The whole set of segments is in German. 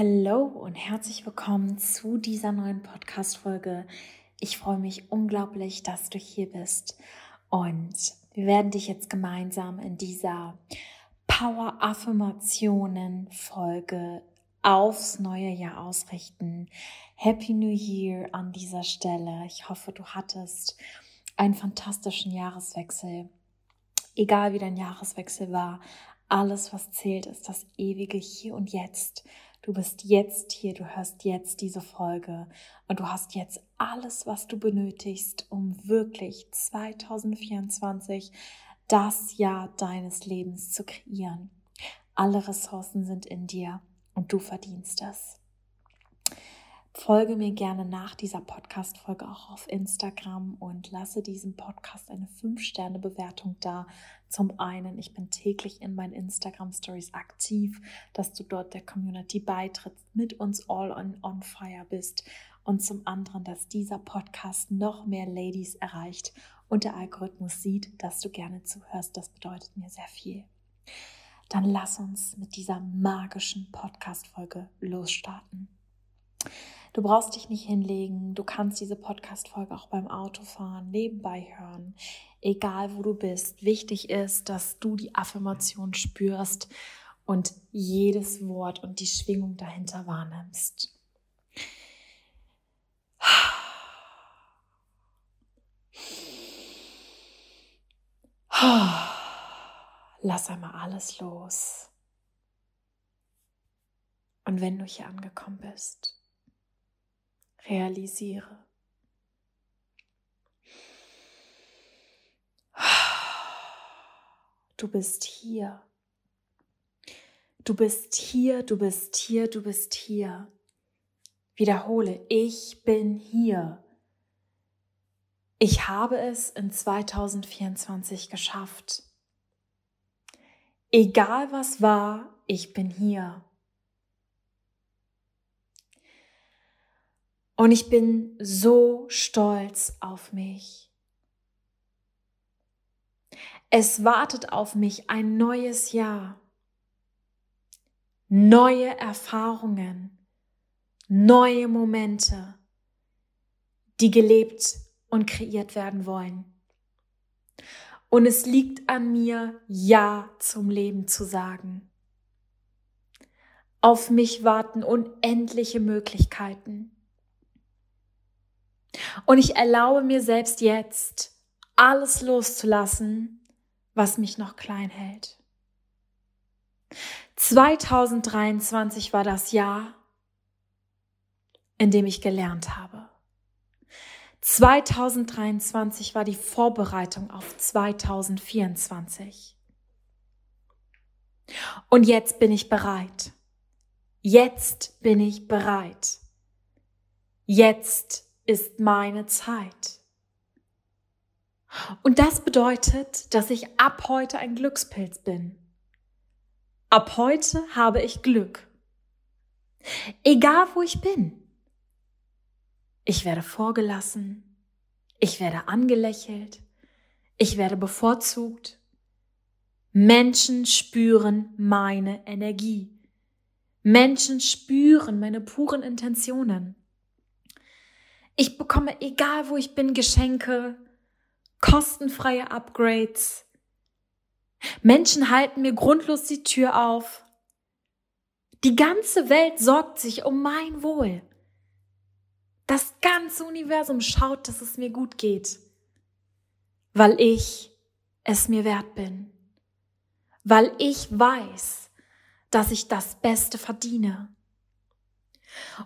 Hallo und herzlich willkommen zu dieser neuen Podcast-Folge. Ich freue mich unglaublich, dass du hier bist. Und wir werden dich jetzt gemeinsam in dieser Power-Affirmationen-Folge aufs neue Jahr ausrichten. Happy New Year an dieser Stelle. Ich hoffe, du hattest einen fantastischen Jahreswechsel. Egal wie dein Jahreswechsel war, alles, was zählt, ist das ewige Hier und Jetzt. Du bist jetzt hier, du hörst jetzt diese Folge und du hast jetzt alles, was du benötigst, um wirklich 2024 das Jahr deines Lebens zu kreieren. Alle Ressourcen sind in dir und du verdienst es. Folge mir gerne nach dieser Podcast-Folge auch auf Instagram und lasse diesem Podcast eine 5-Sterne-Bewertung da. Zum einen, ich bin täglich in meinen Instagram-Stories aktiv, dass du dort der Community beitrittst, mit uns all on, on fire bist. Und zum anderen, dass dieser Podcast noch mehr Ladies erreicht und der Algorithmus sieht, dass du gerne zuhörst. Das bedeutet mir sehr viel. Dann lass uns mit dieser magischen Podcast-Folge losstarten. Du brauchst dich nicht hinlegen. Du kannst diese Podcast-Folge auch beim Autofahren nebenbei hören. Egal wo du bist. Wichtig ist, dass du die Affirmation spürst und jedes Wort und die Schwingung dahinter wahrnimmst. Lass einmal alles los. Und wenn du hier angekommen bist, realisiere. Du bist hier. Du bist hier, du bist hier, du bist hier. Wiederhole, ich bin hier. Ich habe es in 2024 geschafft. Egal was war, ich bin hier. Und ich bin so stolz auf mich. Es wartet auf mich ein neues Jahr, neue Erfahrungen, neue Momente, die gelebt und kreiert werden wollen. Und es liegt an mir, Ja zum Leben zu sagen. Auf mich warten unendliche Möglichkeiten. Und ich erlaube mir selbst jetzt, alles loszulassen, was mich noch klein hält. 2023 war das Jahr, in dem ich gelernt habe. 2023 war die Vorbereitung auf 2024. Und jetzt bin ich bereit. Jetzt bin ich bereit. Jetzt ist meine Zeit. Und das bedeutet, dass ich ab heute ein Glückspilz bin. Ab heute habe ich Glück. Egal wo ich bin. Ich werde vorgelassen. Ich werde angelächelt. Ich werde bevorzugt. Menschen spüren meine Energie. Menschen spüren meine puren Intentionen. Ich bekomme, egal wo ich bin, Geschenke, kostenfreie Upgrades. Menschen halten mir grundlos die Tür auf. Die ganze Welt sorgt sich um mein Wohl. Das ganze Universum schaut, dass es mir gut geht, weil ich es mir wert bin, weil ich weiß, dass ich das Beste verdiene.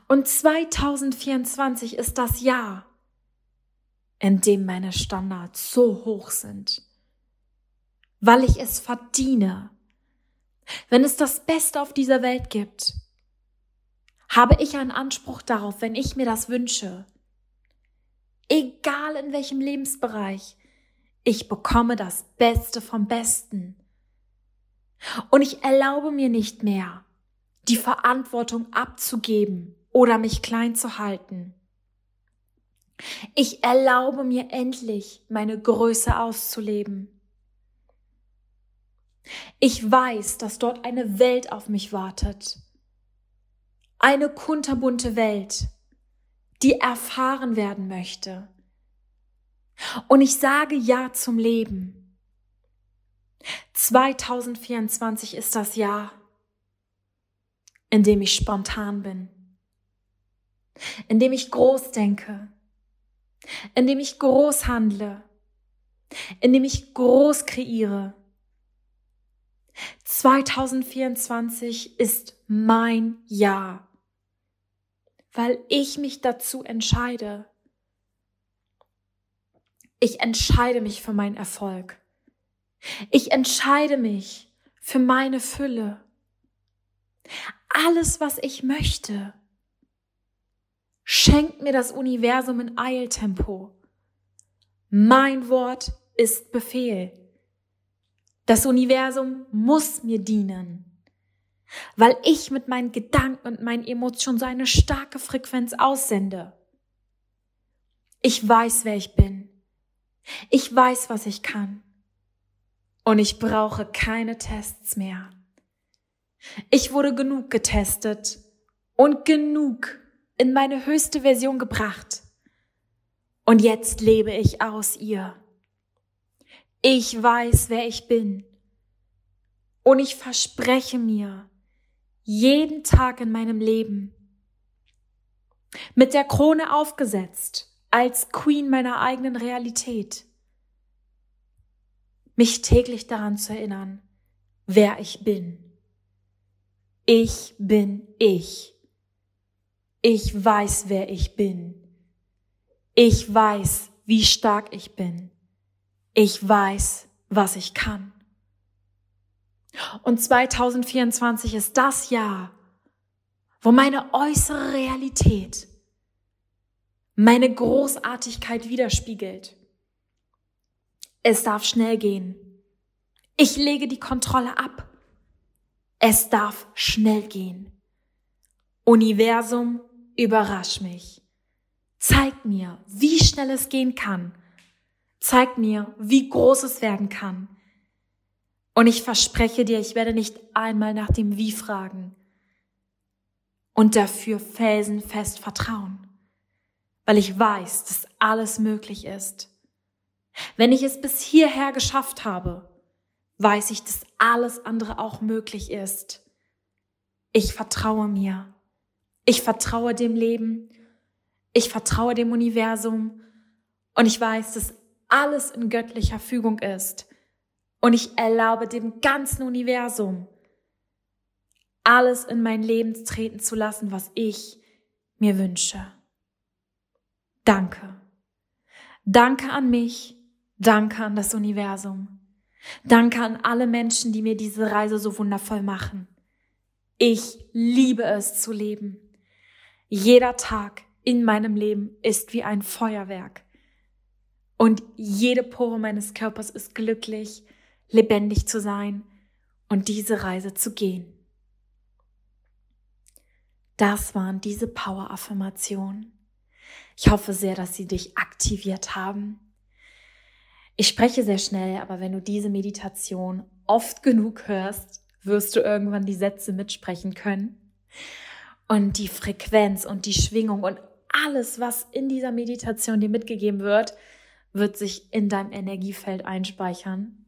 Und 2024 ist das Jahr, in dem meine Standards so hoch sind, weil ich es verdiene. Wenn es das Beste auf dieser Welt gibt, habe ich einen Anspruch darauf, wenn ich mir das wünsche. Egal in welchem Lebensbereich, ich bekomme das Beste vom Besten. Und ich erlaube mir nicht mehr, die Verantwortung abzugeben oder mich klein zu halten. Ich erlaube mir endlich, meine Größe auszuleben. Ich weiß, dass dort eine Welt auf mich wartet. eine kunterbunte Welt, die erfahren werden möchte. Und ich sage Ja zum Leben. 2024 ist das Jahr, in dem ich spontan bin, in dem ich groß denke, in dem ich groß handle, in dem ich groß kreiere. 2024 ist mein Jahr, weil ich mich dazu entscheide. Ich entscheide mich für meinen Erfolg. Ich entscheide mich für meine Fülle. Alles, was ich möchte, schenkt mir das Universum in Eiltempo. Mein Wort ist Befehl. Das Universum muss mir dienen, weil ich mit meinen Gedanken und meinen Emotionen so eine starke Frequenz aussende. Ich weiß, wer ich bin. Ich weiß, was ich kann. Und ich brauche keine Tests mehr. Ich wurde genug getestet und genug in meine höchste Version gebracht. Und jetzt lebe ich aus ihr. Ich weiß, wer ich bin. Und ich verspreche mir, jeden Tag in meinem Leben, mit der Krone aufgesetzt, als Queen meiner eigenen Realität, mich täglich daran zu erinnern, wer ich bin. Ich bin ich. Ich weiß, wer ich bin. Ich weiß, wie stark ich bin. Ich weiß, was ich kann. Und 2024 ist das Jahr, wo meine äußere Realität meine Großartigkeit widerspiegelt. Es darf schnell gehen. Ich lege die Kontrolle ab. Es darf schnell gehen. Universum, überrasch mich. Zeig mir, wie schnell es gehen kann. Zeig mir, wie groß es werden kann. Und ich verspreche dir, ich werde nicht einmal nach dem Wie fragen und dafür felsenfest vertrauen, weil ich weiß, dass alles möglich ist. Wenn ich es bis hierher geschafft habe, weiß ich, dass alles andere auch möglich ist. Ich vertraue mir. Ich vertraue dem Leben. Ich vertraue dem Universum. Und ich weiß, dass alles in göttlicher Fügung ist. Und ich erlaube dem ganzen Universum, alles in mein Leben treten zu lassen, was ich mir wünsche. Danke. Danke an mich. Danke an das Universum. Danke an alle Menschen, die mir diese Reise so wundervoll machen. Ich liebe es zu leben. Jeder Tag in meinem Leben ist wie ein Feuerwerk. Und jede Pore meines Körpers ist glücklich, lebendig zu sein und diese Reise zu gehen. Das waren diese Power-Affirmationen. Ich hoffe sehr, dass sie dich aktiviert haben ich spreche sehr schnell, aber wenn du diese Meditation oft genug hörst, wirst du irgendwann die Sätze mitsprechen können. Und die Frequenz und die Schwingung und alles, was in dieser Meditation dir mitgegeben wird, wird sich in deinem Energiefeld einspeichern.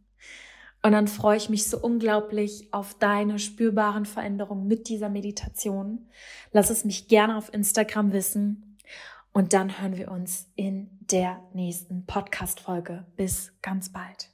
Und dann freue ich mich so unglaublich auf deine spürbaren Veränderungen mit dieser Meditation. Lass es mich gerne auf Instagram wissen. Und dann hören wir uns in der nächsten Podcast-Folge. Bis ganz bald.